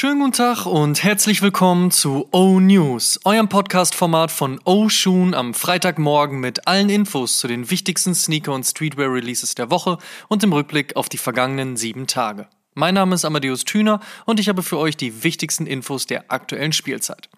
Schönen guten Tag und herzlich willkommen zu O News, eurem Podcast-Format von O Shoon am Freitagmorgen mit allen Infos zu den wichtigsten Sneaker- und Streetwear-Releases der Woche und im Rückblick auf die vergangenen sieben Tage. Mein Name ist Amadeus Thüner und ich habe für euch die wichtigsten Infos der aktuellen Spielzeit.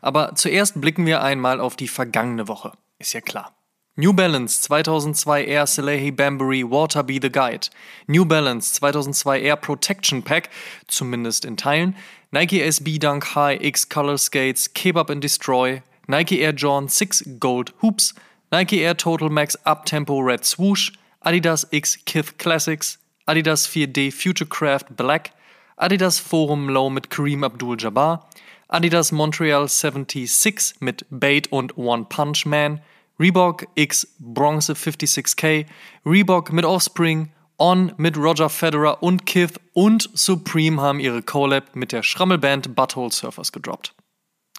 Aber zuerst blicken wir einmal auf die vergangene Woche. Ist ja klar. New Balance 2002 Air Salehi Bambury Water Be the Guide, New Balance 2002 Air Protection Pack, zumindest in Teilen, Nike SB Dunk High X Color Skates Kebab and Destroy, Nike Air John 6 Gold Hoops, Nike Air Total Max Uptempo Red Swoosh, Adidas X Kith Classics, Adidas 4D Futurecraft Black, Adidas Forum Low mit Kareem Abdul-Jabbar, Adidas Montreal 76 mit Bait und One Punch Man, Reebok X Bronze 56K, Reebok mit Offspring, On mit Roger Federer und Kith und Supreme haben ihre Collab mit der Schrammelband Butthole Surfers gedroppt.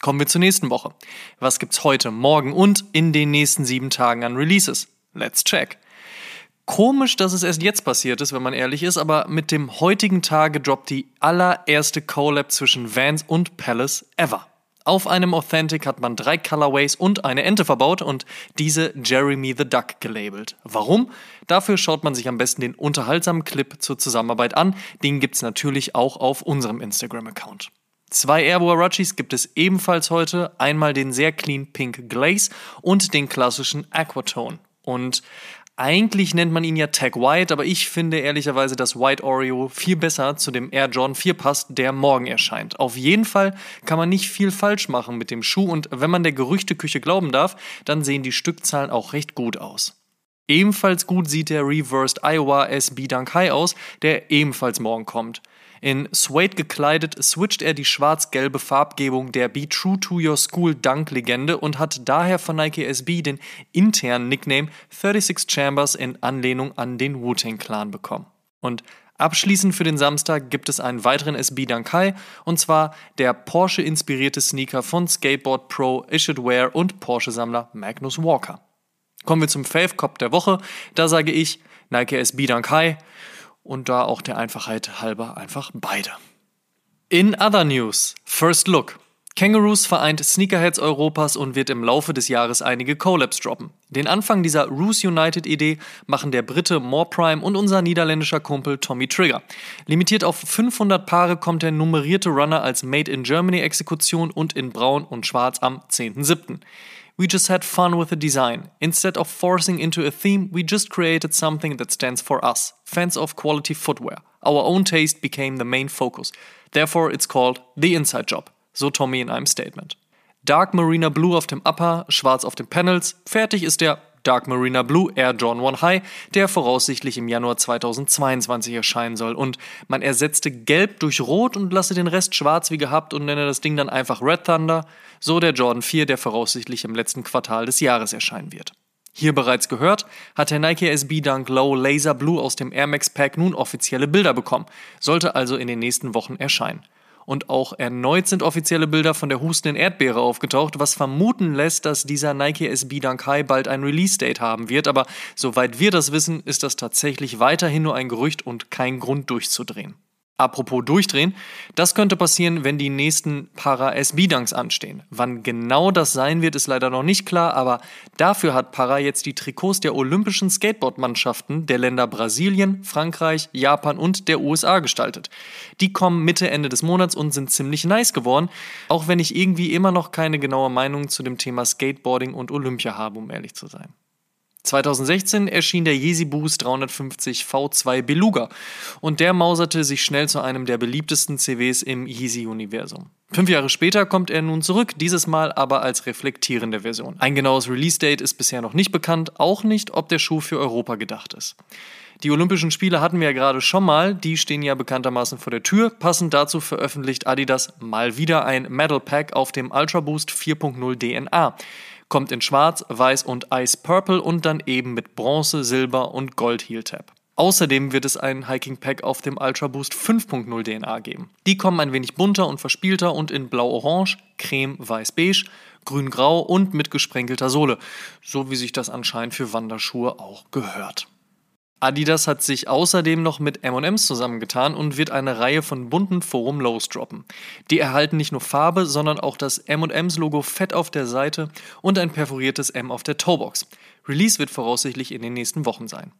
Kommen wir zur nächsten Woche. Was gibt's heute, morgen und in den nächsten sieben Tagen an Releases? Let's check. Komisch, dass es erst jetzt passiert ist, wenn man ehrlich ist, aber mit dem heutigen Tage droppt die allererste Collab zwischen Vans und Palace ever. Auf einem Authentic hat man drei Colorways und eine Ente verbaut und diese Jeremy the Duck gelabelt. Warum? Dafür schaut man sich am besten den unterhaltsamen Clip zur Zusammenarbeit an. Den gibt's natürlich auch auf unserem Instagram-Account. Zwei Air Huaraches gibt es ebenfalls heute. Einmal den sehr clean Pink Glaze und den klassischen Aquatone. Und eigentlich nennt man ihn ja Tag White, aber ich finde ehrlicherweise, dass White Oreo viel besser zu dem Air Jordan 4 passt, der morgen erscheint. Auf jeden Fall kann man nicht viel falsch machen mit dem Schuh und wenn man der Gerüchteküche glauben darf, dann sehen die Stückzahlen auch recht gut aus. Ebenfalls gut sieht der Reversed Iowa SB Dunk High aus, der ebenfalls morgen kommt. In Suede gekleidet switcht er die schwarz-gelbe Farbgebung der Be True to Your School Dunk-Legende und hat daher von Nike SB den internen Nickname 36 Chambers in Anlehnung an den Wu-Tang Clan bekommen. Und Abschließend für den Samstag gibt es einen weiteren SB Dankai und zwar der Porsche-inspirierte Sneaker von Skateboard Pro Issued Wear und Porsche-Sammler Magnus Walker. Kommen wir zum Fave Cop der Woche. Da sage ich Nike SB Dankai und da auch der Einfachheit halber einfach beide. In other news, First Look. Kangaroos vereint Sneakerheads Europas und wird im Laufe des Jahres einige Collabs droppen. Den Anfang dieser Roos United Idee machen der Brite More Prime und unser niederländischer Kumpel Tommy Trigger. Limitiert auf 500 Paare kommt der nummerierte Runner als Made in Germany Exekution und in Braun und Schwarz am 10.07. We just had fun with the design. Instead of forcing into a theme, we just created something that stands for us, fans of quality footwear. Our own taste became the main focus. Therefore, it's called The Inside Job, so Tommy in einem Statement. Dark Marina Blue auf dem Upper, schwarz auf den Panels. Fertig ist der Dark Marina Blue Air John 1 High, der voraussichtlich im Januar 2022 erscheinen soll. Und man ersetzte Gelb durch Rot und lasse den Rest schwarz wie gehabt und nenne das Ding dann einfach Red Thunder. So der Jordan 4, der voraussichtlich im letzten Quartal des Jahres erscheinen wird. Hier bereits gehört, hat der Nike SB Dunk Low Laser Blue aus dem Air Max Pack nun offizielle Bilder bekommen, sollte also in den nächsten Wochen erscheinen und auch erneut sind offizielle Bilder von der hustenden Erdbeere aufgetaucht, was vermuten lässt, dass dieser Nike SB Dunk High bald ein Release-Date haben wird, aber soweit wir das wissen, ist das tatsächlich weiterhin nur ein Gerücht und kein Grund durchzudrehen. Apropos durchdrehen, das könnte passieren, wenn die nächsten Para-SB-Dunks anstehen. Wann genau das sein wird, ist leider noch nicht klar, aber dafür hat Para jetzt die Trikots der olympischen Skateboard-Mannschaften der Länder Brasilien, Frankreich, Japan und der USA gestaltet. Die kommen Mitte, Ende des Monats und sind ziemlich nice geworden, auch wenn ich irgendwie immer noch keine genaue Meinung zu dem Thema Skateboarding und Olympia habe, um ehrlich zu sein. 2016 erschien der Yeezy Boost 350 V2 Beluga und der mauserte sich schnell zu einem der beliebtesten CWs im Yeezy-Universum. Fünf Jahre später kommt er nun zurück, dieses Mal aber als reflektierende Version. Ein genaues Release-Date ist bisher noch nicht bekannt, auch nicht, ob der Schuh für Europa gedacht ist. Die Olympischen Spiele hatten wir ja gerade schon mal, die stehen ja bekanntermaßen vor der Tür. Passend dazu veröffentlicht Adidas mal wieder ein Metal Pack auf dem Ultra Boost 4.0 DNA kommt in Schwarz, Weiß und Ice Purple und dann eben mit Bronze, Silber und Gold Heel Tab. Außerdem wird es ein Hiking Pack auf dem Ultra Boost 5.0 DNA geben. Die kommen ein wenig bunter und verspielter und in blau-orange, creme, weiß-beige, grün-grau und mit gesprenkelter Sohle, so wie sich das anscheinend für Wanderschuhe auch gehört. Adidas hat sich außerdem noch mit M&M's zusammengetan und wird eine Reihe von bunten Forum Lows droppen. Die erhalten nicht nur Farbe, sondern auch das M&M's Logo fett auf der Seite und ein perforiertes M auf der Toebox. Release wird voraussichtlich in den nächsten Wochen sein.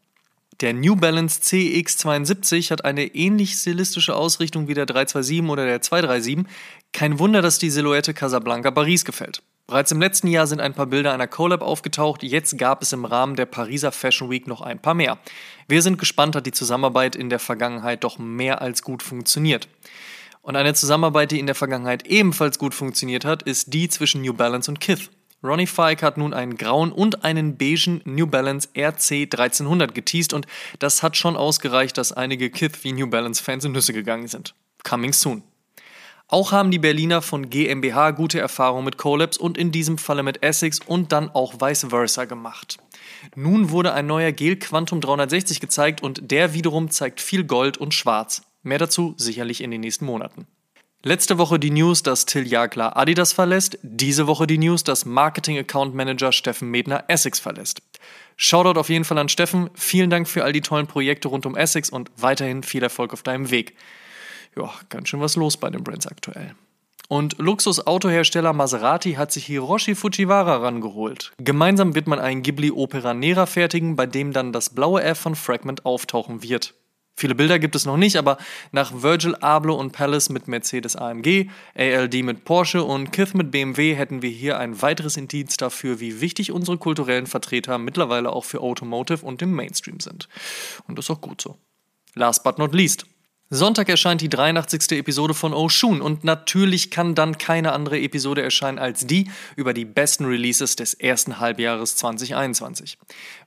Der New Balance CX72 hat eine ähnlich stilistische Ausrichtung wie der 327 oder der 237. Kein Wunder, dass die Silhouette Casablanca Paris gefällt. Bereits im letzten Jahr sind ein paar Bilder einer Collab aufgetaucht, jetzt gab es im Rahmen der Pariser Fashion Week noch ein paar mehr. Wir sind gespannt, hat die Zusammenarbeit in der Vergangenheit doch mehr als gut funktioniert. Und eine Zusammenarbeit, die in der Vergangenheit ebenfalls gut funktioniert hat, ist die zwischen New Balance und Kith. Ronnie Fike hat nun einen grauen und einen beigen New Balance RC 1300 geteased und das hat schon ausgereicht, dass einige Kith wie New Balance Fans in Nüsse gegangen sind. Coming soon. Auch haben die Berliner von GmbH gute Erfahrungen mit Collabs und in diesem Falle mit Essex und dann auch vice versa gemacht. Nun wurde ein neuer Gel Quantum 360 gezeigt und der wiederum zeigt viel Gold und Schwarz. Mehr dazu sicherlich in den nächsten Monaten. Letzte Woche die News, dass Till Jagler Adidas verlässt. Diese Woche die News, dass Marketing Account Manager Steffen Medner Essex verlässt. Shoutout auf jeden Fall an Steffen. Vielen Dank für all die tollen Projekte rund um Essex und weiterhin viel Erfolg auf deinem Weg ja, ganz schön was los bei den Brands aktuell. Und Luxusautohersteller Maserati hat sich Hiroshi Fujiwara rangeholt. Gemeinsam wird man einen Ghibli Opera Nera fertigen, bei dem dann das blaue F von Fragment auftauchen wird. Viele Bilder gibt es noch nicht, aber nach Virgil Abloh und Palace mit Mercedes AMG, ALD mit Porsche und Kith mit BMW hätten wir hier ein weiteres Indiz dafür, wie wichtig unsere kulturellen Vertreter mittlerweile auch für Automotive und dem Mainstream sind. Und das ist auch gut so. Last but not least, Sonntag erscheint die 83. Episode von Oshun und natürlich kann dann keine andere Episode erscheinen als die über die besten Releases des ersten Halbjahres 2021.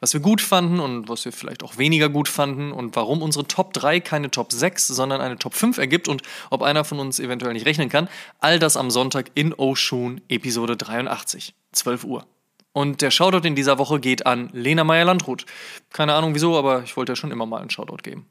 Was wir gut fanden und was wir vielleicht auch weniger gut fanden und warum unsere Top 3 keine Top 6, sondern eine Top 5 ergibt und ob einer von uns eventuell nicht rechnen kann, all das am Sonntag in Oshun Episode 83, 12 Uhr. Und der Shoutout in dieser Woche geht an Lena Meyer-Landrut. Keine Ahnung wieso, aber ich wollte ja schon immer mal einen Shoutout geben.